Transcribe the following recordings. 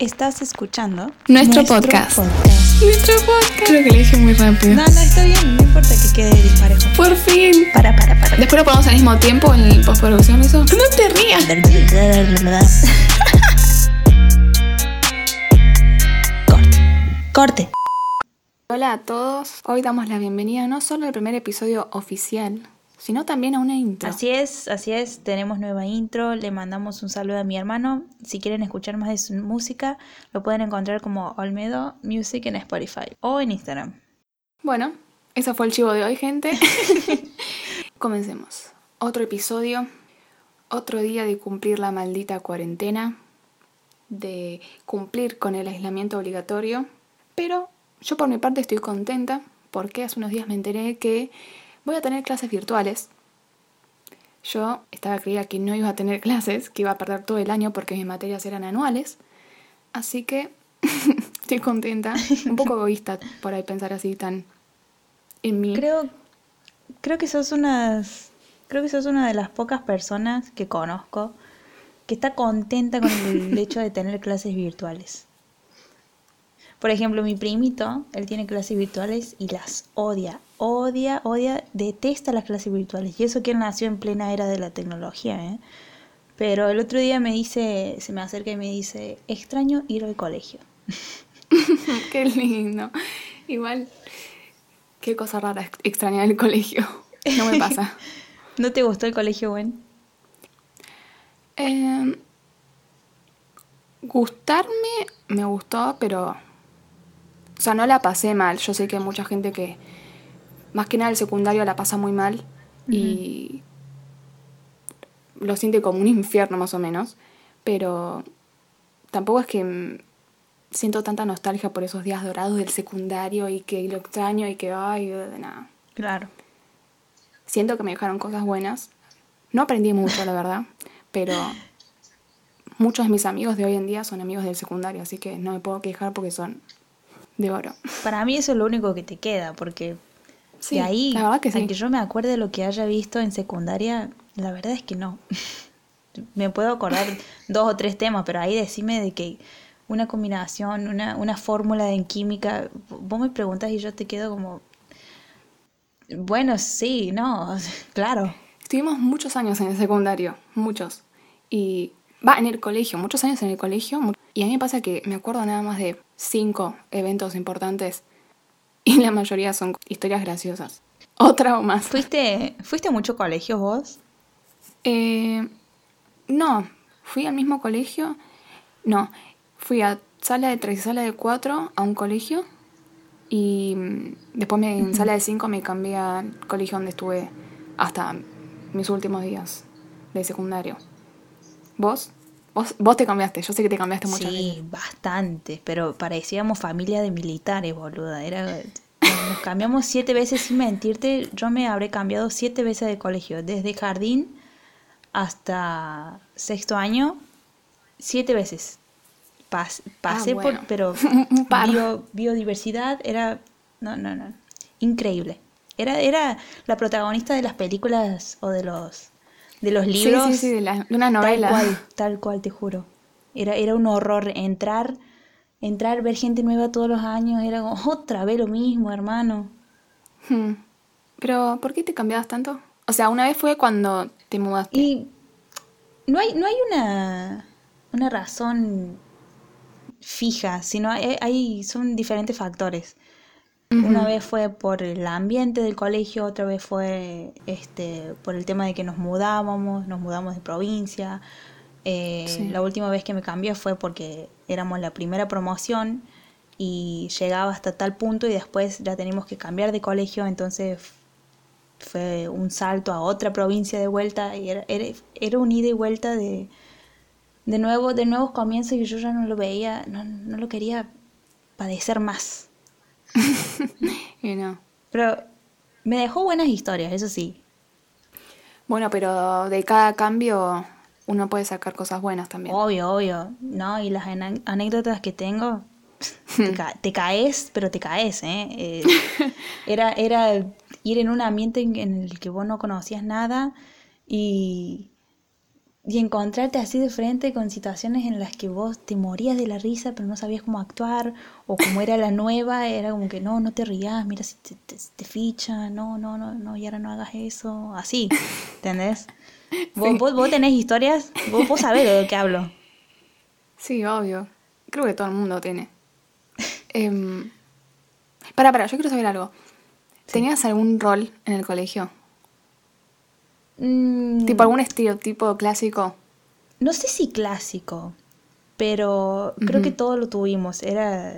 Estás escuchando nuestro, podcast. Nuestro podcast. Creo que le dije muy rápido. No, no, está bien, no importa que quede disparejo. Por fin. Para, para, para. Después lo ponemos al mismo tiempo en el postproducción eso. No te rías. Corte. Corte. Hola a todos. Hoy damos la bienvenida no solo al primer episodio oficial, sino también a una intro. Así es, así es, tenemos nueva intro, le mandamos un saludo a mi hermano. Si quieren escuchar más de su música, lo pueden encontrar como Olmedo Music en Spotify o en Instagram. Bueno, eso fue el chivo de hoy, gente. Comencemos. Otro episodio, otro día de cumplir la maldita cuarentena, de cumplir con el aislamiento obligatorio, pero yo por mi parte estoy contenta porque hace unos días me enteré que voy a tener clases virtuales. Yo estaba creída que no iba a tener clases, que iba a perder todo el año porque mis materias eran anuales. Así que estoy contenta. Un poco egoísta por ahí pensar así tan en mí. Creo, creo que sos unas, creo que sos una de las pocas personas que conozco que está contenta con el hecho de tener clases virtuales. Por ejemplo, mi primito, él tiene clases virtuales y las odia, odia, odia, detesta las clases virtuales. Y eso que él nació en plena era de la tecnología, ¿eh? Pero el otro día me dice, se me acerca y me dice, extraño ir al colegio. qué lindo. Igual, qué cosa rara extrañar el colegio. No me pasa. ¿No te gustó el colegio, Gwen? Eh, gustarme me gustó, pero o sea, no la pasé mal. Yo sé que hay mucha gente que, más que nada el secundario, la pasa muy mal y lo siente como un infierno más o menos. Pero tampoco es que siento tanta nostalgia por esos días dorados del secundario y que lo extraño y que, ay, de nada. Claro. Siento que me dejaron cosas buenas. No aprendí mucho, la verdad, pero muchos de mis amigos de hoy en día son amigos del secundario, así que no me puedo quejar porque son de oro. Para mí eso es lo único que te queda, porque de ahí, la verdad que que yo me acuerde de lo que haya visto en secundaria, la verdad es que no. me puedo acordar dos o tres temas, pero ahí decime de que una combinación, una, una fórmula en química, vos me preguntas y yo te quedo como, bueno, sí, no, claro. Estuvimos muchos años en el secundario, muchos. Y va en el colegio, muchos años en el colegio. Y a mí me pasa que me acuerdo nada más de cinco eventos importantes y la mayoría son historias graciosas. Otra o más. ¿Fuiste, ¿fuiste a mucho colegio vos? Eh, no, fui al mismo colegio. No, fui a sala de tres y sala de cuatro a un colegio. Y después me, en sala de cinco me cambié al colegio donde estuve hasta mis últimos días de secundario. ¿Vos? Vos, te cambiaste, yo sé que te cambiaste mucho. Sí, bastante, pero parecíamos familia de militares, boluda. Era, nos cambiamos siete veces, sin mentirte, yo me habré cambiado siete veces de colegio, desde jardín hasta sexto año, siete veces. pasé ah, por, pero bio, biodiversidad era, no, no, no, increíble. Era, era la protagonista de las películas o de los de los libros. Sí, sí, sí, de, una novela. Tal cual, tal cual, te juro. Era, era un horror entrar, entrar, ver gente nueva todos los años, era otra vez lo mismo, hermano. Hmm. Pero, ¿por qué te cambiabas tanto? O sea, una vez fue cuando te mudaste. Y no hay, no hay una, una razón fija, sino hay, hay, son diferentes factores. Una vez fue por el ambiente del colegio, otra vez fue este, por el tema de que nos mudábamos, nos mudamos de provincia. Eh, la última vez que me cambié fue porque éramos la primera promoción y llegaba hasta tal punto y después ya teníamos que cambiar de colegio, entonces fue un salto a otra provincia de vuelta y era, era, un ida y vuelta de, de, nuevo, de nuevos comienzos y yo ya no lo veía, no, no lo quería padecer más. Pero me dejó buenas historias, eso sí. Bueno, pero de cada cambio uno puede sacar cosas buenas también. Obvio, obvio. No, y las anécdotas que tengo, te, caes, pero te caes, ¿eh? ¿eh? era, era ir en un ambiente en, el que vos no conocías nada y, y encontrarte así de frente con situaciones en las que vos te morías de la risa pero no sabías cómo actuar o como era la nueva era como que no no te rías mira si te, te, te ficha no no no no y ahora no hagas eso así ¿entendés? ¿Vos, vos, vos tenés historias vos, vos sabés de lo que hablo Sí, obvio. Creo que todo el mundo tiene. Em, para, para, yo quiero saber algo. ¿Tenías algún rol en el colegio? Mm, ¿Tipo algún estereotipo clásico? no sé si clásico pero creo que todo lo tuvimos era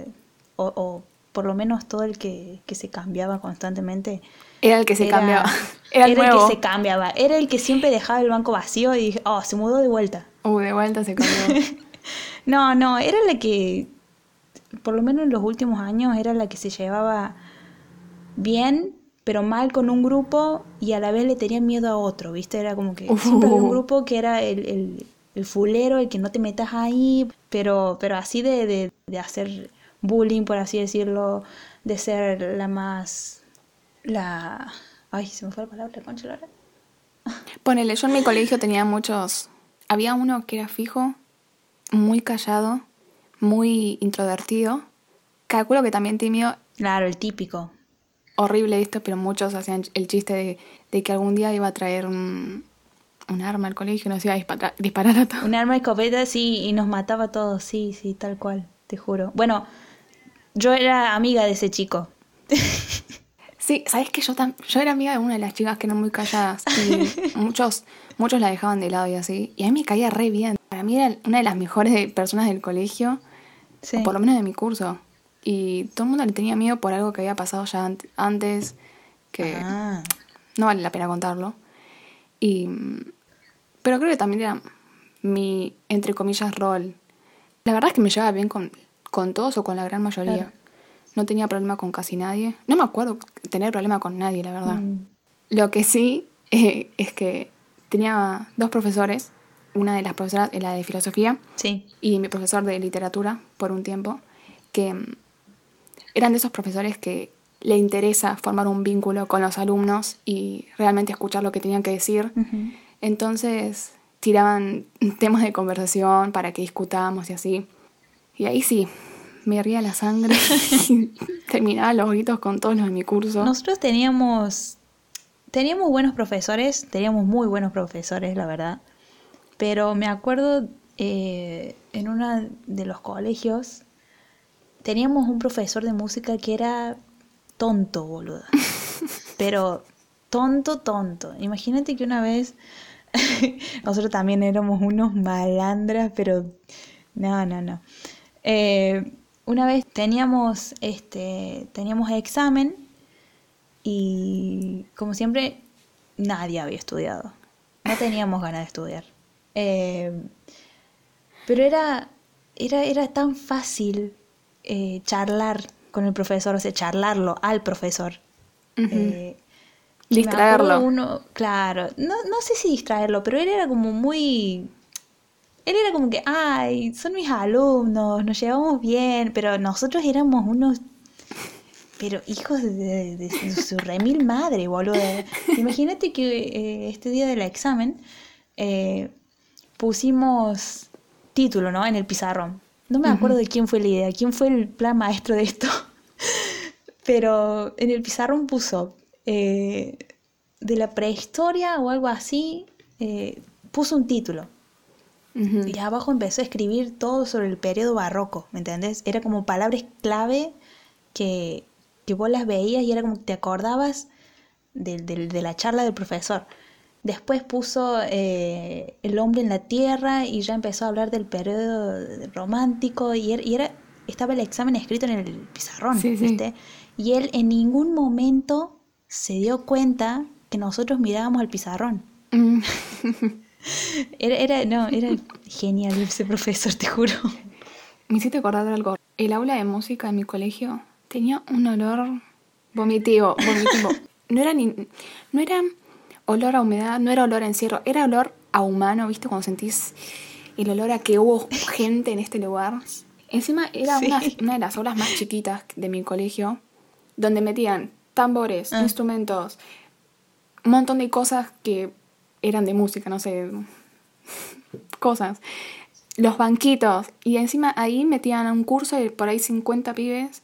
o, o por lo menos todo el que, que se cambiaba constantemente Era el que se Era- cambiaba. Era el era el nuevo. que se cambiaba era el que siempre dejaba el banco vacío y dije oh se mudó de vuelta Uh, de vuelta se cambió. No, no, era la que, por lo menos en los últimos años, era la que se llevaba bien, pero mal con un grupo y a la vez le tenía miedo a otro, ¿viste? Era como que Uh. siempre había un grupo que era el, el, el fulero, el que no te metas ahí, pero, pero así de, de, de hacer bullying, por así decirlo, de ser la más, la... Ay, se me fue la palabra, concha la. Ponele, yo en mi colegio tenía muchos. Había uno que era fijo, muy callado, muy introvertido. Calculo que también tímido, Claro, el típico. Horrible esto, pero muchos hacían el chiste de, de que algún día iba a traer un, un arma al colegio y nos iba a dispara- disparar a todos. Un arma de escopeta, sí, y nos mataba a todos, sí, sí, tal cual, te juro. Bueno, yo era amiga de ese chico. Sí, sabes que yo tam- yo era amiga de una de las chicas que eran muy calladas y muchos muchos la dejaban de lado y así. Y a mí me caía re bien. Para mí era una de las mejores personas del colegio, Sí. o por lo menos de mi curso. Y todo el mundo le tenía miedo por algo que había pasado ya ant- antes, que Ah, no vale la pena contarlo. Y, pero creo que también era mi, entre comillas, rol. La verdad es que me llevaba bien con, con todos o con la gran mayoría. Claro. No tenía problema con casi nadie. No me acuerdo tener problema con nadie, la verdad. Mm. Lo que sí eh, es que tenía dos profesores. Una de las profesoras era la de filosofía sí. y mi profesor de literatura por un tiempo, que mm, eran de esos profesores que le interesa formar un vínculo con los alumnos y realmente escuchar lo que tenían que decir. Entonces tiraban temas de conversación para que discutamos y así. Y ahí sí, me herría la sangre y terminaba los gritos con todos los de mi curso. Nosotros teníamos, teníamos buenos profesores, teníamos muy buenos profesores, la verdad. Pero me acuerdo eh, en uno de los colegios, teníamos un profesor de música que era tonto, boluda. Pero tonto, tonto. Imagínate que una vez nosotros también éramos unos malandras, pero no, no, no. Eh, una vez teníamos este teníamos examen y como siempre nadie había estudiado. No teníamos ganas de estudiar. Eh, pero era, era, era tan fácil eh, charlar con el profesor, o sea, charlarlo al profesor. Ujú. Eh, me Distraerlo. Uno, claro, no, no sé si distraerlo, pero él era como muy... Él era como que, ay, son mis alumnos, nos llevamos bien, pero nosotros éramos unos... Pero hijos de, de- de su remil madre, boludo. Imagínate que eh, este día del examen eh, pusimos título, ¿no? En el pizarrón. No me acuerdo de quién fue la idea, quién fue el plan maestro de esto. Pero en el pizarrón puso eh, de la prehistoria o algo así, eh, puso un título. Y abajo empezó a escribir todo sobre el periodo barroco, ¿me entendés? Era como palabras clave que, que vos las veías y era como que te acordabas de, la charla del profesor. Después puso eh, el hombre en la tierra y ya empezó a hablar del periodo romántico y era, y era- estaba el examen escrito en el pizarrón, Sí, sí. ¿viste? Y él en ningún momento se dio cuenta que nosotros mirábamos al pizarrón. Mm. Era, era, no, era genial ese profesor, te juro. Me hiciste acordar de algo. El aula de música de mi colegio tenía un olor vomitivo, vomitivo. No era ni, no era olor a humedad, no era olor a encierro, era olor a humano, ¿viste? Cuando sentís el olor a que hubo gente en este lugar. Encima era Sí. una, una de las aulas más chiquitas de mi colegio, donde metían tambores, Ah. instrumentos, un montón de cosas que eran de música, no sé, cosas. Los banquitos. Y encima ahí metían un curso de por ahí 50 pibes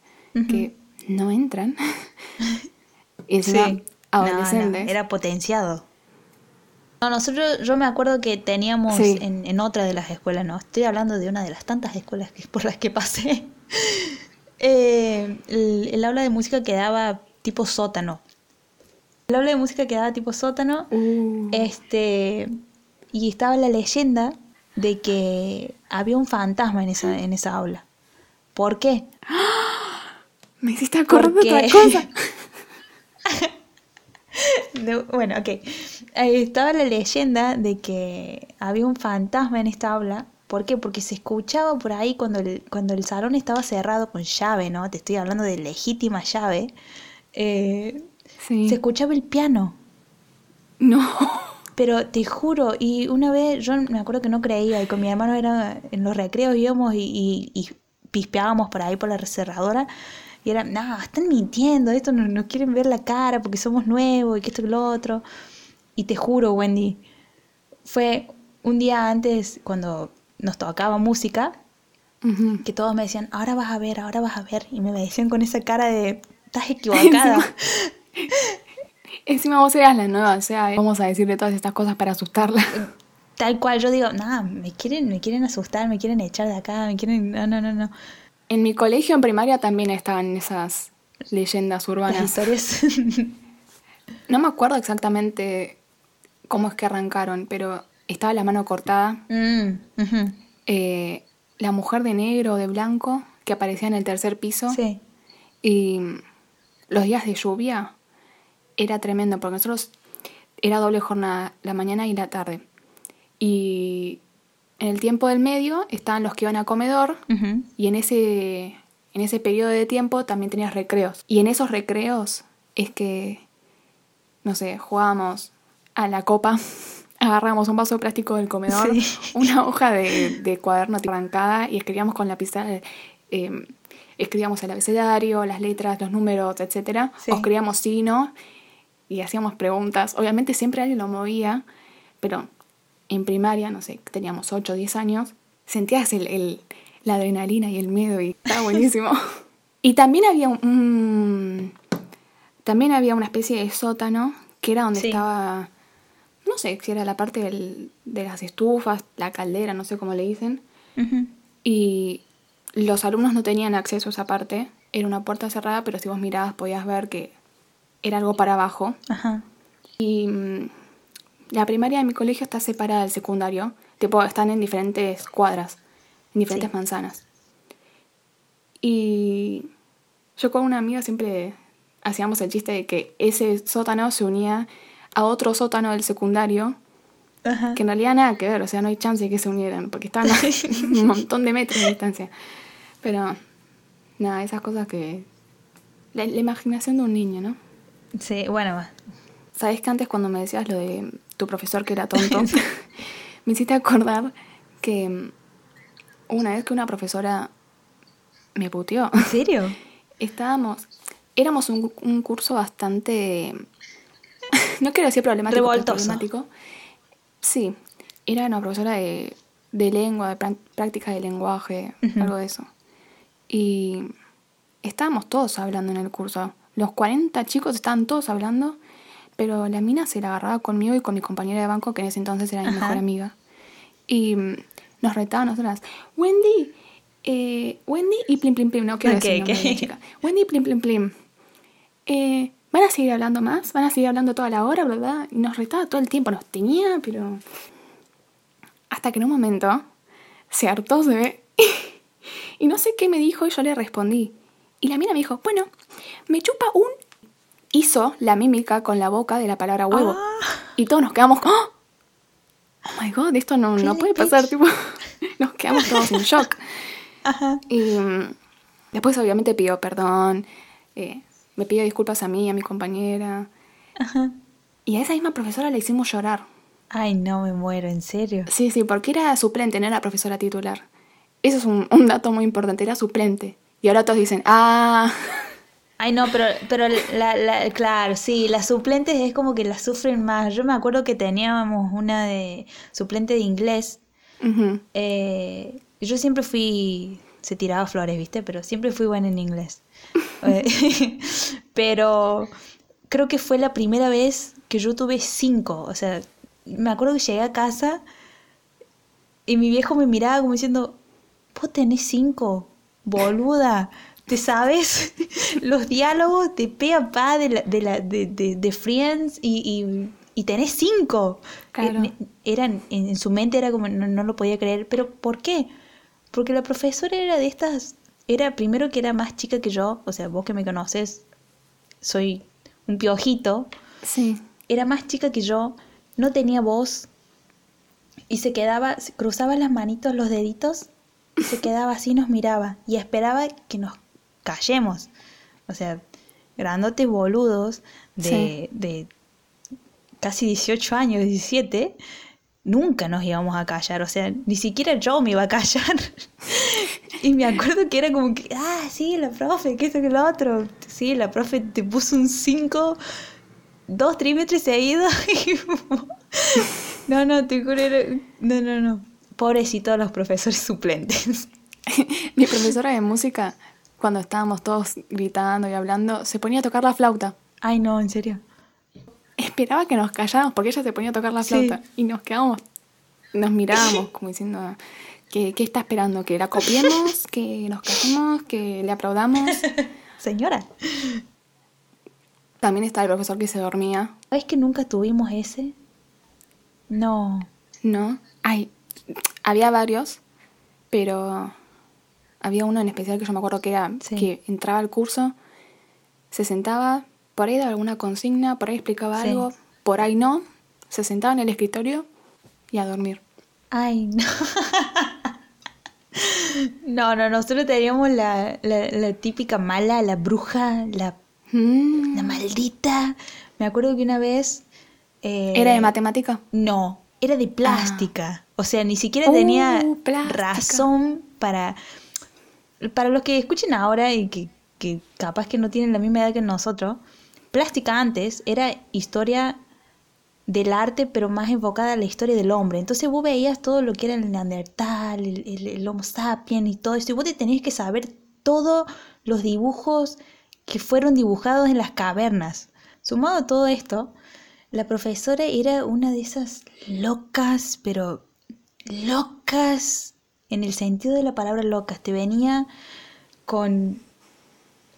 que no entran. y encima Sí. Adolescentes. No, no, era potenciado. No, nosotros, yo me acuerdo que teníamos Sí. en, en otra de las escuelas, no, estoy hablando de una de las tantas escuelas que, por las que pasé. Eh, el, el aula de música quedaba tipo sótano. El aula de música quedaba tipo sótano. Uh, Este, y estaba la leyenda de que había un fantasma en esa, en esa aula. ¿Por qué? me hiciste acordar de porque- otra cosa. No, bueno, ok. Ahí estaba la leyenda de que había un fantasma en esta aula. ¿Por qué? Porque se escuchaba por ahí cuando el, cuando el salón estaba cerrado con llave, ¿no? Te estoy hablando de legítima llave. eh, Sí. se escuchaba el piano. No. Pero te juro, y una vez yo me acuerdo que no creía, y con mi hermano era en los recreos íbamos y, y, y pispeábamos por ahí por la cerradora, y era, no, están mintiendo, esto no nos quieren ver la cara porque somos nuevos y que esto y lo otro. Y te juro, Wendy, fue un día antes cuando nos tocaba música, que todos me decían, ahora vas a ver, ahora vas a ver, y me decían con esa cara de, estás equivocada. Encima vos eras la nueva, o sea, vamos a decirle todas estas cosas para asustarla. Tal cual, yo digo, nada, me quieren, me quieren asustar, me quieren echar de acá, me quieren, no, no, no, no. En mi colegio en primaria también estaban esas leyendas Las urbanas. historias. No me acuerdo exactamente cómo es que arrancaron, pero estaba la mano cortada, Mm, eh, la mujer de negro o de blanco que aparecía en el tercer piso Sí. y los días de lluvia era tremendo porque nosotros era doble jornada, la mañana y la tarde. Y en el tiempo del medio estaban los que iban a comedor y en ese, en ese periodo de tiempo también tenías recreos. Y en esos recreos es que, no sé, jugábamos a la copa, agarramos un vaso de plástico del comedor, Sí. una hoja de, de cuaderno arrancada y escribíamos con la pizarra, eh, escribíamos el abecedario, las letras, los números, etcétera, Sí. o escribíamos signo y hacíamos preguntas. Obviamente siempre alguien lo movía, pero en primaria, no sé, teníamos 8 o 10 años, sentías el, el- la adrenalina y el miedo y estaba buenísimo. y también había un, también había una especie de sótano que era donde Sí. estaba, no sé si era la parte del- de las estufas, la caldera, no sé cómo le dicen. Ujú. Y los alumnos no tenían acceso a esa parte. Era una puerta cerrada, pero si vos mirabas podías ver que era algo para abajo. Ajá. Y la primaria de mi colegio está separada del secundario. Tipo, están en diferentes cuadras, en diferentes Sí. manzanas. Y yo con una amiga siempre hacíamos el chiste de que ese sótano se unía a otro sótano del secundario, Ajá. que en realidad nada que ver, o sea, no hay chance de que se unieran, porque estaban a un montón de metros de distancia. Pero, nada, esas cosas que... La, la imaginación de un niño, ¿no? Sí, bueno. Sabes que antes cuando me decías lo de tu profesor que era tonto, me hiciste acordar que mm, una vez que una profesora me puteó, ¿En serio? estábamos, éramos un, un curso bastante, no quiero decir problemático, Revoltoso. problemático. Sí, era una profesora de, de lengua, de prá- práctica de lenguaje, algo de eso. Y estábamos todos hablando en el curso. Los 40 chicos estaban todos hablando, pero la mina se la agarraba conmigo y con mi compañera de banco, que en ese entonces era mi Ajá. mejor amiga. Y mm, nos retaba a nosotras, Wendy, eh, Wendy y Plim Plim Plim, no quiero Ok, decir el nombre de la ok. chica. Wendy y Plim Plim Plim. Eh, ¿Van a seguir hablando más? ¿Van a seguir hablando toda la hora, verdad? Y nos retaba todo el tiempo, nos tenía, pero... Hasta que en un momento se hartó, se ve, y no sé qué me dijo y yo le respondí. Y la mina me dijo, bueno, me chupa un... Hizo la mímica con la boca de la palabra huevo. Ah. Y todos nos quedamos como... ¡Oh! Oh my god, esto no, no puede pasar, tipo... Nos quedamos todos en shock. Ajá. Y mm, después obviamente pidió perdón, eh, me pidió disculpas a mí, a mi compañera. Ajá. Y a esa misma profesora le hicimos llorar. Ay, no me muero, ¿en serio? Sí, sí, porque era suplente, no era profesora titular. Eso es un, un dato muy importante, era suplente. Y ahora todos dicen, ah, Ay, no, pero, pero la, la, claro, sí, las suplentes es como que las sufren más. Yo me acuerdo que teníamos una de suplente de inglés. Eh, yo siempre fui, se tiraba flores, ¿viste? Pero siempre fui buena en inglés. Pero creo que fue la primera vez que yo tuve cinco. O sea, me acuerdo que llegué a casa y mi viejo me miraba como diciendo, vos tenés cinco, boluda te sabes los diálogos de pe a pa de, de, la, de, de, Friends y, y, tenés cinco. Eh, eran, en, su mente era como, no, lo podía creer, pero ¿por qué? Porque la profesora era de estas, era primero que era más chica que yo, o sea, vos que me conoces, soy un piojito. Sí. Era más chica que yo, no tenía voz y se quedaba, cruzaba las manitos, los deditos y se quedaba así, nos miraba y esperaba que nos callemos. O sea, grandotes boludos de, de casi 18 años, 17, nunca nos íbamos a callar. O sea, ni siquiera yo me iba a callar. y me acuerdo que era como que, ah, sí, la profe, que esto, que lo otro. Sí, la profe te puso un 5, dos trimestres seguidos. no, no, te juro, no, no, no. Pobrecitos los profesores suplentes. Mi profesora de música cuando estábamos todos gritando y hablando, se ponía a tocar la flauta. Ay, no, en serio. Esperaba que nos calláramos porque ella se ponía a tocar la flauta y nos quedamos, nos mirábamos como diciendo, ¿qué, qué está esperando? ¿Que la copiemos? ¿Que nos callemos? ¿Que le aplaudamos? Señora. También está el profesor que se dormía. ¿Sabes que nunca tuvimos ese? No. No. Ay, había varios, pero había uno en especial que yo me acuerdo que era que entraba al curso, se sentaba, por ahí daba alguna consigna, por ahí explicaba algo, por ahí no, se sentaba en el escritorio y a dormir. Ay, no. no, no, nosotros teníamos la, la, típica mala, la bruja, la, mm. la maldita. Me acuerdo que una vez... Eh, ¿Era de matemática? No, era de plástica. O sea, ni siquiera tenía uh, razón para para los que escuchen ahora y que, capaz que no tienen la misma edad que nosotros, plástica antes era historia del arte, pero más enfocada a la historia del hombre. Entonces vos veías todo lo que era el neandertal, el, el, homo sapiens y todo eso, y vos te tenías que saber todos los dibujos que fueron dibujados en las cavernas. Sumado a todo esto, la profesora era una de esas locas, pero locas en el sentido de la palabra locas. Te venía con,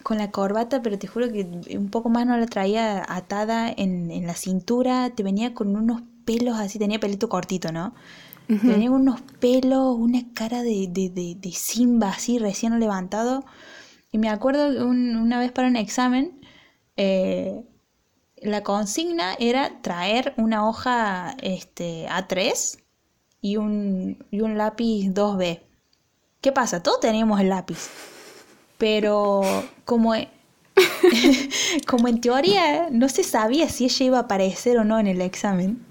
con la corbata, pero te juro que un poco más no la traía atada en, la cintura. Te venía con unos pelos así, tenía pelito cortito, ¿no? Tenía unos pelos, una cara de, de, de, Simba así, recién levantado. Y me acuerdo una vez para un examen, eh, la consigna era traer una hoja este, A3 y un, y un lápiz 2B. ¿Qué pasa? Todos teníamos el lápiz. Pero como, e- como en teoría no se sabía si ella iba a aparecer o no en el examen,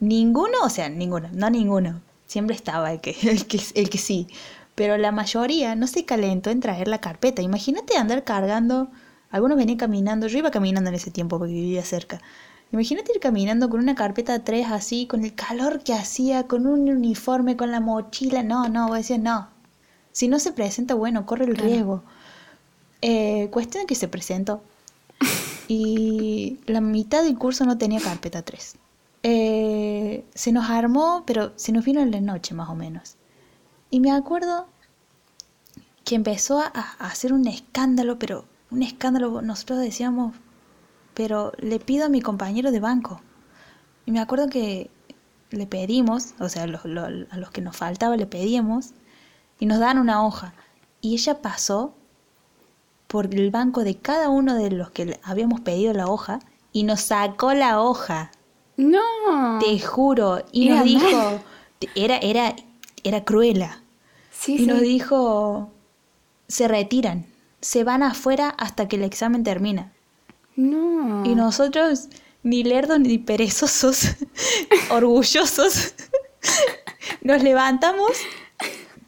ninguno, o sea, ninguno, no ninguno, siempre estaba el que, el que, el que sí, pero la mayoría no se calentó en traer la carpeta. Imagínate andar cargando, algunos venían caminando, yo iba caminando en ese tiempo porque vivía cerca, Imagínate ir caminando con una carpeta 3 así, con el calor que hacía, con un uniforme, con la mochila. No, no, voy a decir no. Si no se presenta, bueno, corre el riesgo. Eh, cuestión que se presentó. Y la mitad del curso no tenía carpeta 3. Eh, se nos armó, pero se nos vino en la noche más o menos. Y me acuerdo que empezó a, a hacer un escándalo, pero un escándalo, nosotros decíamos, pero le pido a mi compañero de banco. Y me acuerdo que le pedimos, o sea, a los que nos faltaba le pedíamos, y nos dan una hoja. Y ella pasó por el banco de cada uno de los que habíamos pedido la hoja y nos sacó la hoja. No. Te juro. Y nos dijo, era, era, era cruela. Sí, y nos dijo, se retiran, se van afuera hasta que el examen termina. No. Y nosotros, ni lerdos ni perezosos, orgullosos, nos levantamos,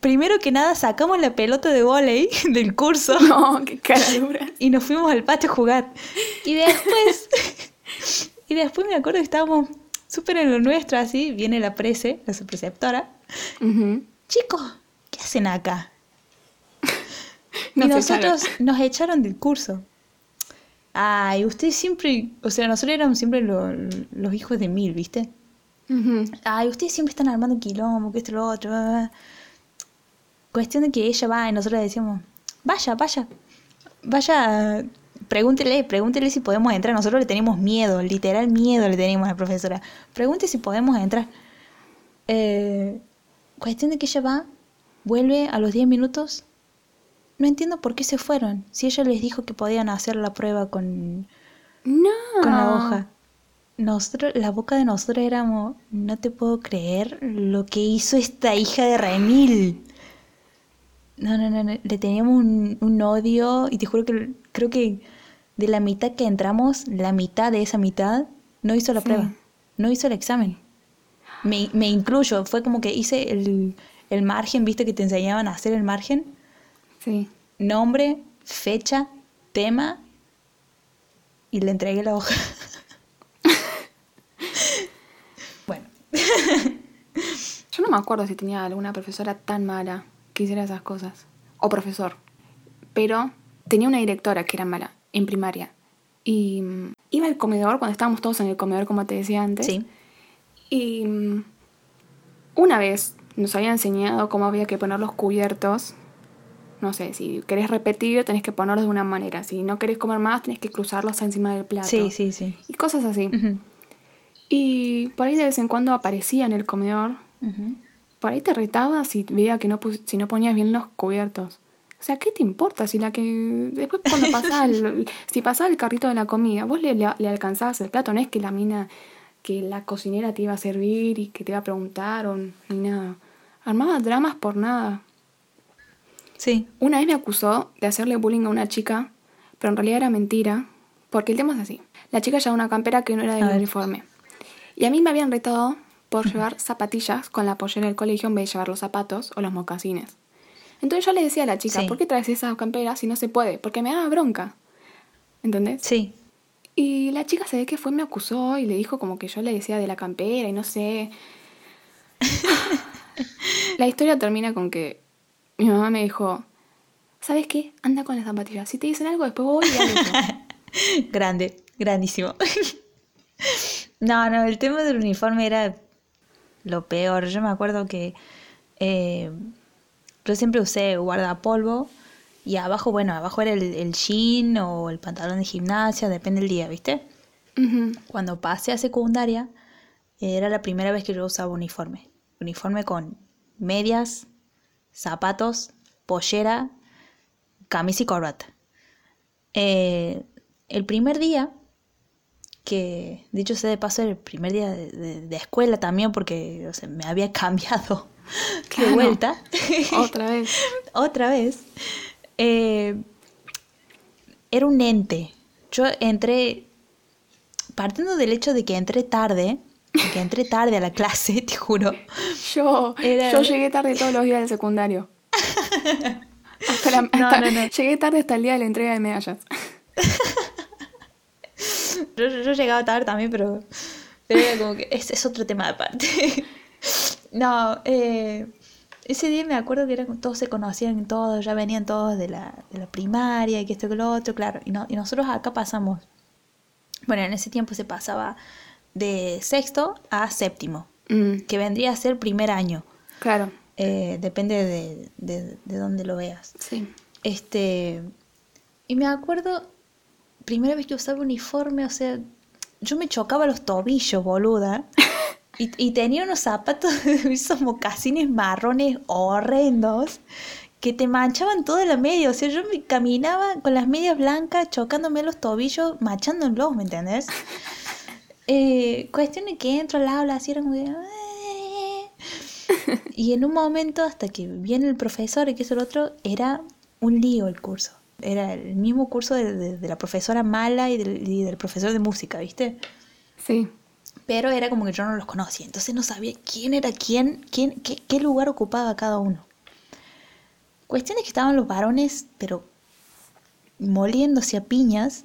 primero que nada sacamos la pelota de volei del curso. No, qué cara dura. Y nos fuimos al patio a jugar. Y después, y después me acuerdo que estábamos súper en lo nuestro, así, viene la prese, la preceptora. Chicos, ¿qué hacen acá? y nosotros nos echaron del curso. Ay, ustedes siempre, o sea, nosotros éramos siempre los hijos de mil, ¿viste? Ay, ustedes siempre están armando quilombo, que esto, lo otro. Cuestión de que ella va y nosotros le decíamos, vaya, vaya, vaya, pregúntele, pregúntele si podemos entrar. Nosotros le tenemos miedo, literal miedo le tenemos a la profesora. Pregúntele si podemos entrar. Eh, cuestión de que ella va, vuelve a los 10 minutos. No entiendo por qué se fueron. Si ella les dijo que podían hacer la prueba con, no. con la hoja. Nosotros, la boca de nosotros éramos, no te puedo creer lo que hizo esta hija de Remil. No, no, no, le teníamos un, odio y te juro que creo que de la mitad que entramos, la mitad de esa mitad no hizo la prueba, no hizo el examen. Me, me, incluyo, fue como que hice el, el margen, viste que te enseñaban a hacer el margen. Sí. Nombre, fecha, tema y le entregué la hoja. bueno. Yo no me acuerdo si tenía alguna profesora tan mala que hiciera esas cosas. O profesor. Pero tenía una directora que era mala en primaria. Y mm, iba al comedor, cuando estábamos todos en el comedor, como te decía antes. Sí. Y mm, una vez nos había enseñado cómo había que poner los cubiertos. No sé, si querés repetir, tenés que ponerlos de una manera. Si no querés comer más, tenés que cruzarlos encima del plato. Sí, sí, sí. Y cosas así. Y por ahí de vez en cuando aparecía en el comedor por ahí te retaba si veía que no, si no ponías bien los cubiertos. O sea, ¿qué te importa si la que... Después cuando pasaba el, si pasaba el carrito de la comida, vos le, le, alcanzabas el plato, no es que la mina, que la cocinera te iba a servir y que te iba a preguntar o ni nada. Armaba dramas por nada. Sí. Una vez me acusó de hacerle bullying a una chica, pero en realidad era mentira, porque el tema es así. La chica llevaba una campera que no era del uniforme. Y a mí me habían retado por llevar zapatillas con la pollera del colegio en vez de llevar los zapatos o los mocasines. Entonces yo le decía a la chica, ¿por qué traes esas camperas si no se puede? Porque me da bronca. ¿Entendés? Sí. Y la chica se ve que fue, me acusó y le dijo como que yo le decía de la campera y no sé. la historia termina con que mi mamá me dijo, ¿sabes qué? Anda con las zapatillas. Si te dicen algo, después voy y Grande, grandísimo. no, no, el tema del uniforme era lo peor. Yo me acuerdo que eh, yo siempre usé guardapolvo y abajo, bueno, abajo era el, el, jean o el pantalón de gimnasia, depende del día, ¿viste? Cuando pasé a secundaria, era la primera vez que yo usaba uniforme. Uniforme con medias, zapatos, pollera, camisa y corbata. Eh, el primer día que dicho sea de paso, el primer día de, escuela también, porque me había cambiado de vuelta. Otra vez. Otra vez. Eh, era un ente. Yo entré, partiendo del hecho de que entré tarde, que entré tarde a la clase, te juro. Yo, yo llegué tarde todos los días del secundario. Llegué tarde hasta el día de la entrega de medallas. Yo, llegaba tarde también, pero, pero como que es, es otro tema aparte. no, eh, ese día me acuerdo que era, todos se conocían, todos, ya venían todos de la, de la primaria y que esto que lo otro, claro. Y, no, y nosotros acá pasamos, bueno, en ese tiempo se pasaba de sexto a séptimo, mm. que vendría a ser primer año. Claro. Eh, depende de, de, de dónde lo veas. Sí. Este, y me acuerdo primera vez que usaba uniforme, o sea, yo me chocaba los tobillos, boluda. Y, tenía unos zapatos, esos mocasines marrones horrendos, que te manchaban toda la media. O sea, yo me caminaba con las medias blancas, chocándome los tobillos, machándolos, ¿me entendés? Eh, cuestión de que entro al aula, así era como Y en un momento, hasta que viene el profesor y que es el otro, era un lío el curso. Era el mismo curso de, la profesora mala y del, profesor de música, ¿viste? Sí. Pero era como que yo no los conocía, entonces no sabía quién era quién, quién qué, lugar ocupaba cada uno. Cuestión es que estaban los varones, pero moliéndose a piñas,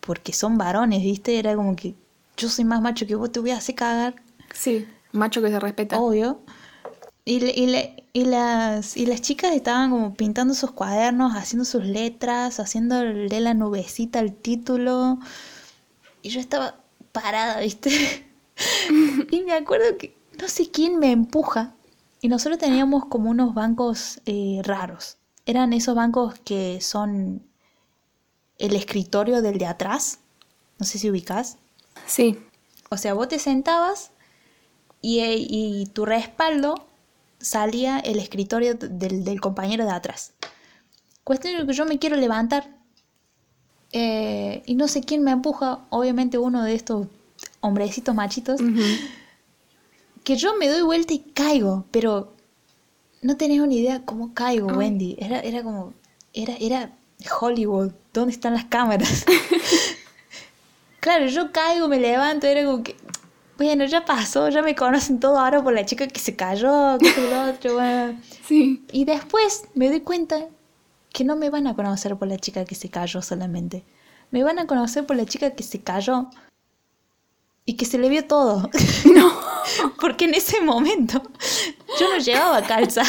porque son varones, ¿viste? Era como que yo soy más macho que vos, te voy a hacer cagar. Sí, macho que se respeta. Obvio. Y, le- y, le- y las, y las chicas estaban como pintando sus cuadernos, haciendo sus letras, haciéndole la nubecita al título. Y yo estaba parada, ¿viste? y me acuerdo que no sé quién me empuja. Y nosotros teníamos como unos bancos eh, raros. Eran esos bancos que son el escritorio del de atrás. No sé si ubicás. Sí, O sea, vos te sentabas y, y tu respaldo salía el escritorio del, del compañero de atrás. Cuestión de que yo me quiero levantar eh, y no sé quién me empuja, obviamente uno de estos hombrecitos machitos, que yo me doy vuelta y caigo, pero no tenés una idea cómo caigo. Wendy. Era, era como, era, era Hollywood, ¿dónde están las cámaras? Claro, yo caigo, me levanto, era como que, bueno, ya pasó, ya me conocen todo ahora por la chica que se cayó, que otro, bueno. sí. Y después me doy cuenta que no me van a conocer por la chica que se cayó solamente. Me van a conocer por la chica que se cayó y que se le vio todo. No. Porque en ese momento yo no llevaba calza.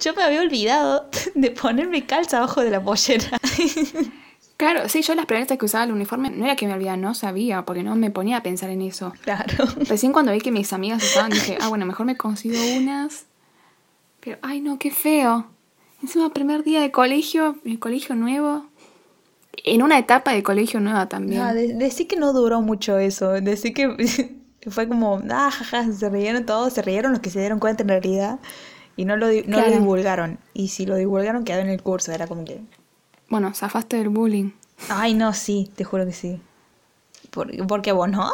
Yo me había olvidado de ponerme calza abajo de la pollera. Claro, sí, yo las primeras veces que usaba el uniforme no era que me olvidaba, no sabía, porque no me ponía a pensar en eso. Claro. Recién cuando vi que mis amigas usaban dije, ah, bueno, mejor me consigo unas. Pero, ay, no, qué feo. Encima, primer día de colegio, el colegio nuevo. En una etapa de colegio nueva también. No, de- decí que no duró mucho eso. Decí que fue como, ah, jaja, se rieron todos, se rieron los que se dieron cuenta en realidad. Y no lo, no lo divulgaron. Y si lo divulgaron, quedó en el curso. Era como que, Bueno, zafaste del bullying. ay, no, sí, te juro que sí. ¿Por, porque vos no?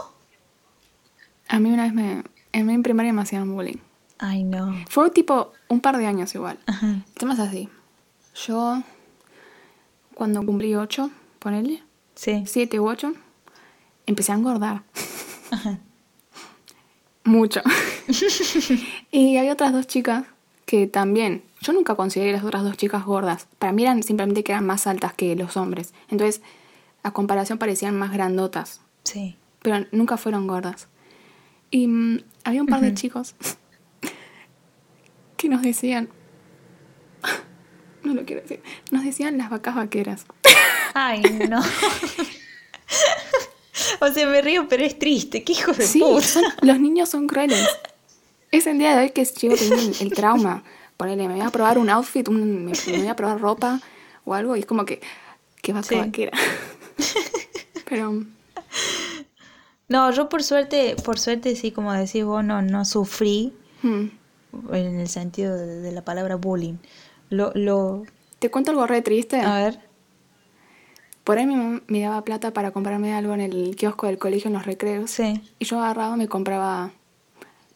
A mí una vez me... En mi primaria me hacían bullying. Ay, no. Fue tipo un par de años igual. Ajá. El tema es así. Yo, cuando cumplí ocho, ponele, Sí. siete u ocho, empecé a engordar. Ajá. Mucho. y había otras dos chicas que también, yo nunca consideré las otras dos chicas gordas. Para mí eran simplemente que eran más altas que los hombres. Entonces, a comparación parecían más grandotas, Sí. pero nunca fueron gordas. Y mm, había un par de chicos que nos decían, no lo quiero decir, nos decían las vacas vaqueras. Ay, no. o sea, me río, pero es triste. Qué hijo de Sí, puta. son- los niños son crueles. Es el día de hoy que sigo teniendo el, trauma. Ponele, me voy a probar un outfit, un- me, me voy a probar ropa o algo y es como que, qué vaca Sí. vaquera. Pero, No, yo por suerte, por suerte sí, como decís vos, no, no sufrí hmm, en el sentido de, de la palabra bullying. Lo, lo, te cuento algo re triste. a ver, Por ahí mi mamá me daba plata para comprarme algo en el kiosco del colegio en los recreos. sí, Y yo agarraba, me compraba,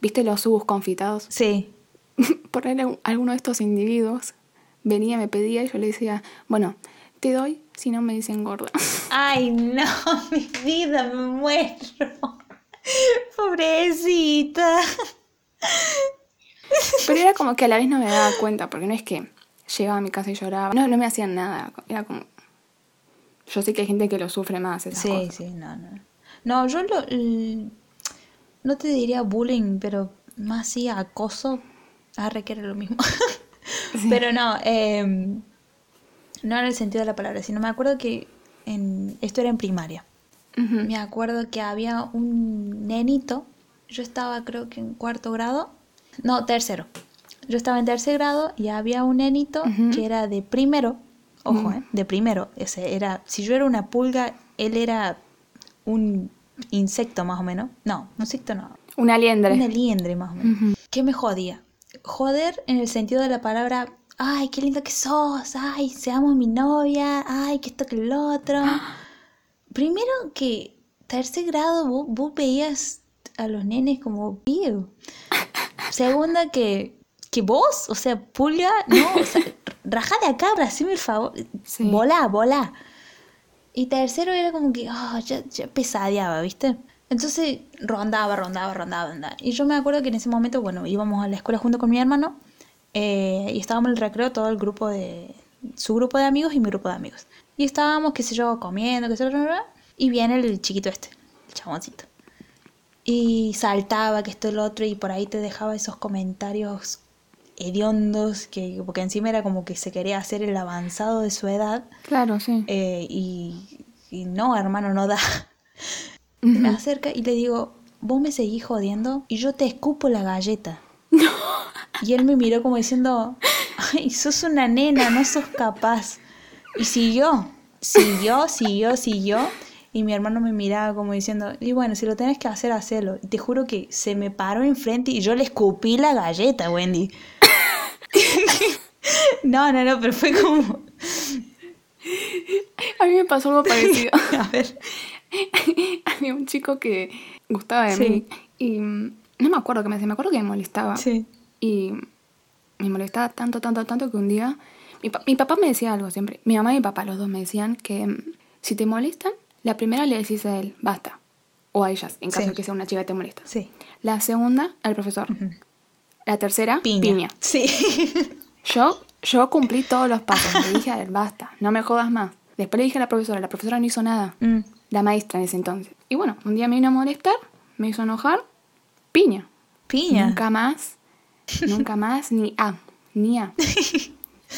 ¿viste los subos confitados? sí, Por ahí alguno de estos individuos venía, me pedía y yo le decía, bueno, te doy si no me dicen gorda. Ay, no, mi vida, me muero. Pobrecita. Pero era como que a la vez no me daba cuenta, porque no es que llegaba a mi casa y lloraba. No, no me hacían nada. Era como. Yo sé que hay gente que lo sufre más, esas Sí, cosas. sí, no, no. No, yo lo, no te diría bullying, pero más sí acoso. Ah, requiere lo mismo. Sí. Pero no, eh, no en el sentido de la palabra, sino me acuerdo que en, esto era en primaria. Me acuerdo que había un nenito, yo estaba creo que en cuarto grado, no, tercero. Yo estaba en tercer grado y había un nenito que era de primero, ojo, eh, de primero, ese era, si yo era una pulga, él era un insecto más o menos. No, un insecto no, Una liendre. una liendre más o menos. Ujú. ¿Qué me jodía? Joder en el sentido de la palabra, ay, qué lindo que sos, ay, seamos mi novia, ay, que esto que el otro. Primero que tercer grado vos, vos veías a los nenes como "Ew". Segunda que, que vos, o sea, pulga, no, o sea, rajá de acá, haceme el favor, Sí. volá, volá. Y tercero era como que, ah, ya, ya pesadeaba, ¿viste? Entonces rondaba, rondaba, rondaba, rondaba. Y yo me acuerdo que en ese momento, bueno, íbamos a la escuela junto con mi hermano eh, y estábamos en el recreo todo el grupo de... Su grupo de amigos y mi grupo de amigos. Y estábamos, qué sé yo, comiendo, qué sé yo, y viene el chiquito este, el chaboncito. Y saltaba, que esto y lo otro, y por ahí te dejaba esos comentarios hediondos, que, porque encima era como que se quería hacer el avanzado de su edad. Claro, sí. Eh, y, y no, hermano, no da. Me acerca y le digo, vos me seguís jodiendo y yo te escupo la galleta. Y él me miró como diciendo, ay, sos una nena, no sos capaz. Y siguió, siguió, siguió, siguió. Y mi hermano me miraba como diciendo, y bueno, si lo tenés que hacer, hacelo. Y te juro que se me paró enfrente y yo le escupí la galleta, Wendy. No, no, no, pero fue como... A mí me pasó algo parecido. A ver. Había un chico que gustaba de Sí. mí y no me acuerdo qué me hacía, me acuerdo que me molestaba. Sí. Y me molestaba tanto, tanto, tanto que un día mi, pa- mi papá me decía algo siempre. Mi mamá y mi papá, los dos me decían que mm, si te molestan, la primera le decís a él, basta. O a ellas, en caso Sí. de que sea una chica que te molesta. Sí. La segunda, al profesor. La tercera, Piña. piña. Sí. Yo, yo cumplí todos los pasos. Le dije a él, basta, no me jodas más. Después le dije a la profesora, la profesora no hizo nada. Mm. La maestra en ese entonces. Y bueno, un día me vino a molestar, me hizo enojar, piña. Piña. Nunca más, nunca más, ni a, ni a.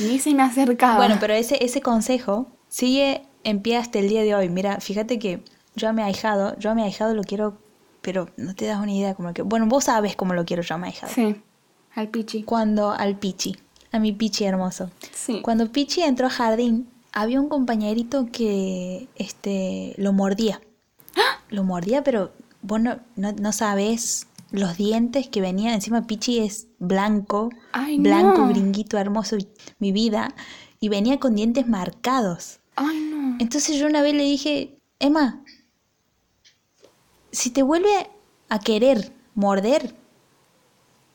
Ni se me acercaba. Bueno, pero ese, ese consejo sigue en pie hasta el día de hoy. Mira, fíjate que yo a mi ahijado, yo a mi ahijado lo quiero, pero no te das una idea como que... Bueno, vos sabes cómo lo quiero yo a mi ahijado. Sí, al pichi. Cuando al Pichi, a mi Pichi hermoso. Sí. Cuando Pichi entró a jardín, había un compañerito que este, lo mordía. Lo mordía, pero vos no, no, no sabés los dientes que venía. Encima Pichi es blanco, Ay, blanco, no. gringuito, hermoso, mi vida. Y venía con dientes marcados. Ay, no. Entonces yo una vez le dije, Emma, si te vuelve a querer morder,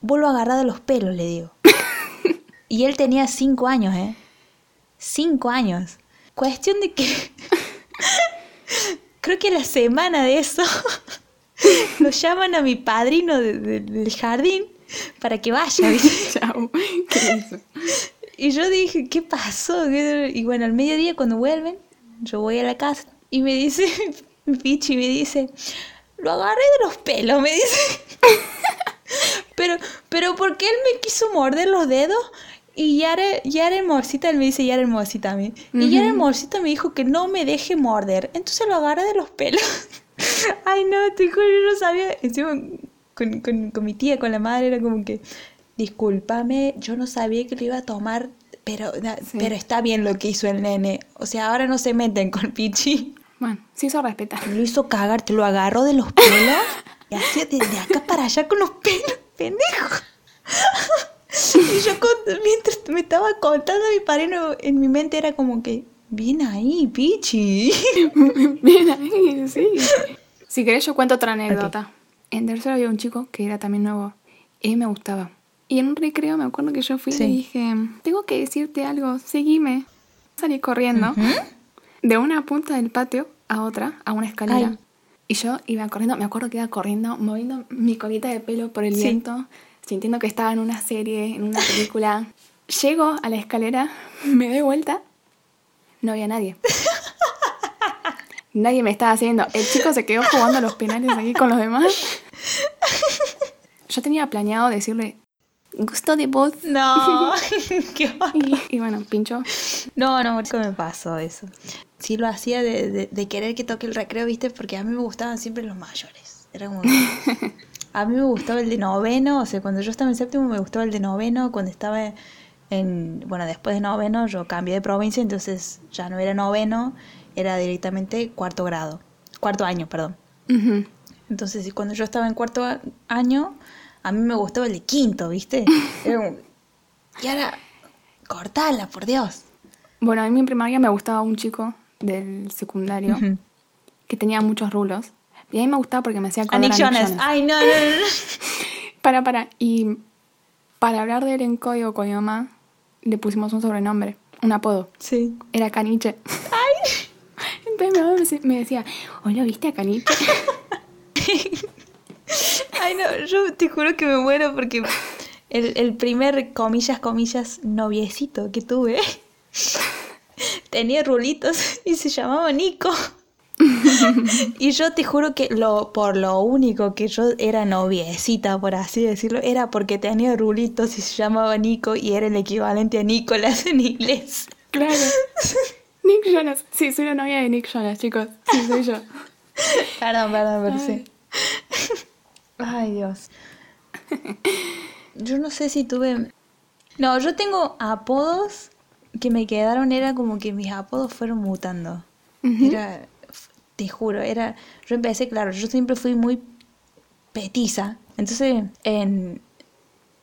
vuelvo a agarrar de los pelos, le digo. y él tenía cinco años, ¿eh? Cinco años. Cuestión de que... Creo que la semana de eso lo llaman a mi padrino de- de- del jardín para que vaya. Chao. ¿Qué hizo? Y yo dije, ¿qué pasó? ¿Qué- Y bueno, al mediodía cuando vuelven, yo voy a la casa y me dice, mi Pichi me dice, lo agarré de los pelos, me dice. Pero, pero porque él me quiso morder los dedos y Yara, Yara Hermosita, él me dice Yara Hermosita a mí. Y Yara Hermosita me dijo que no me deje morder. Entonces lo agarré de los pelos. Ay, no, te juro, yo no sabía. Encima con, con, con mi tía, con la madre, era como que, discúlpame, yo no sabía que lo iba a tomar, pero, Sí. pero está bien lo que hizo el nene. O sea, ahora no se meten con Pichi. Bueno, se hizo respetar. Lo hizo cagar, te lo agarró de los pelos y hacía desde acá para allá con los pelos, pendejo. Y yo con- mientras me estaba contando mi padrino, en mi mente era como que, bien ahí, Pichi. Bien ahí, sí. Si querés, yo cuento otra anécdota. En tercero había un chico que era también nuevo. Y me gustaba. Y en un recreo me acuerdo que yo fui y Sí. le dije, tengo que decirte algo, seguime. Salí corriendo de una punta del patio a otra, a una escalera. Ay. Y yo iba corriendo, me acuerdo que iba corriendo, moviendo mi colita de pelo por el Sí. viento, sintiendo que estaba en una serie, en una película. Llego a la escalera, me doy vuelta, no había nadie. Nadie me estaba haciendo. El chico se quedó jugando los penales aquí con los demás. Yo tenía planeado decirle, gusto de voz. No, qué. Y, y bueno, pincho. No, no, me pasó eso. Sí lo hacía de, de- de querer que toque el recreo, ¿viste? Porque a mí me gustaban siempre los mayores. Era como... A mí me gustaba el de noveno, o sea, cuando yo estaba en séptimo me gustaba el de noveno, cuando estaba en... Bueno, después de noveno yo cambié de provincia, entonces ya no era noveno, era directamente cuarto grado. Cuarto año, perdón. Ujú. Entonces, y cuando yo estaba en cuarto año, a mí me gustaba el de quinto, ¿viste? Era. Y ahora, cortala, por Dios. Bueno, a mí en primaria me gustaba un chico del secundario que tenía muchos rulos. Y a mí me gustaba porque me hacía. Jonas. Ay, no, no, no. Para, para. Y para hablar de él en código con mi mamá, le pusimos un sobrenombre, un apodo. Sí. Era Caniche. ¡Ay! Entonces mi mamá me decía, ¿hoy lo viste a Caniche? Ay, no, yo te juro que me muero porque el, el primer, comillas, comillas, noviecito que tuve tenía rulitos y se llamaba Nico. y yo te juro que lo, por lo único que yo era noviecita, por así decirlo, era porque tenía rulitos y se llamaba Nico y era el equivalente a Nicolás en inglés. Claro. Nick Jonas. Sí, soy la novia de Nick Jonas, chicos. Sí, soy yo. Perdón, perdón, pero sí. Ay, Dios. Yo no sé si tuve... No, yo tengo apodos que me quedaron, era como que mis apodos fueron mutando. Era, te juro, era... Yo empecé, claro, yo siempre fui muy petiza. Entonces, en,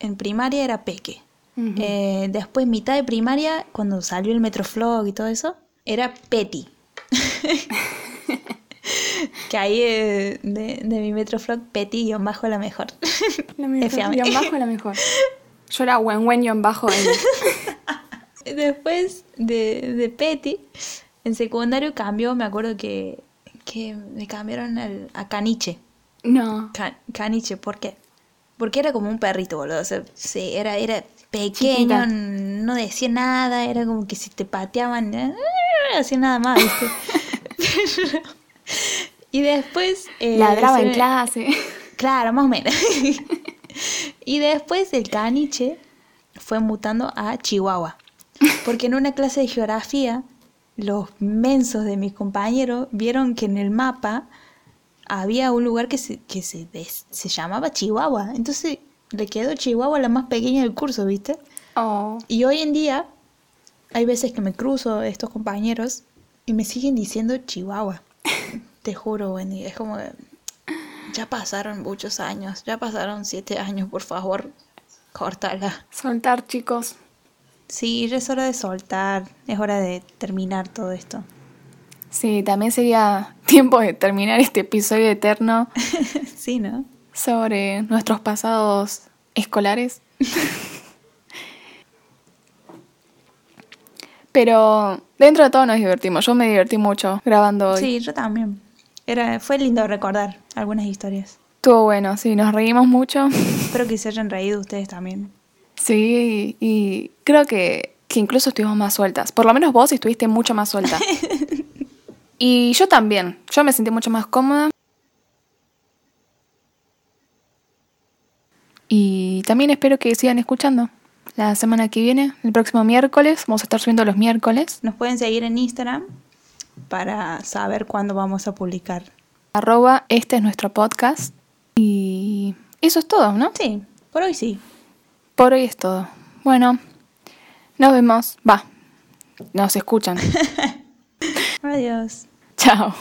en primaria era peque. Eh, después, mitad de primaria, cuando salió el Metroflog y todo eso, era Petty. que ahí eh, de, de, mi Metroflog, Petty guion bajo la mejor. La mejor guion bajo la mejor. Yo era Wen Wen guion bajo Después de, de Petty, en secundario cambió, me acuerdo que, que me cambiaron al, a Caniche. No. caniche, ¿por qué? Porque era como un perrito, boludo. O sea, sí, era, era pequeño, no decía nada, era como que si te pateaban, no hacía nada más, ¿viste? y después... Eh, Ladraba en clase. Claro, más o menos. y después el caniche fue mutando a Chihuahua. Porque en una clase de geografía, los mensos de mis compañeros vieron que en el mapa había un lugar que se, que se, se llamaba Chihuahua. Entonces le quedó Chihuahua la más pequeña del curso, ¿viste? Oh. Y hoy en día hay veces que me cruzo estos compañeros y me siguen diciendo Chihuahua. Te juro, Wendy, es como que ya pasaron muchos años, ya pasaron siete años, por favor, córtala. Soltar, chicos. Sí, ya es hora de soltar, es hora de terminar todo esto. Sí, también sería tiempo de terminar este episodio eterno. sí, ¿no? sobre nuestros pasados escolares. Pero dentro de todo nos divertimos. Yo me divertí mucho grabando hoy. Sí, yo también. Era, fue lindo recordar algunas historias. Estuvo bueno, sí, nos reímos mucho. Espero que se hayan reído ustedes también. Sí, y, creo que, que incluso estuvimos más sueltas. Por lo menos vos estuviste mucho más suelta. y yo también. Yo me sentí mucho más cómoda. Y también espero que sigan escuchando. La semana que viene, el próximo miércoles, vamos a estar subiendo los miércoles. Nos pueden seguir en Instagram para saber cuándo vamos a publicar. Arroba, este es nuestro podcast. Y eso es todo, ¿no? Sí, por hoy sí. Por hoy es todo. Bueno, nos vemos. Va, nos escuchan. Adiós. Chao.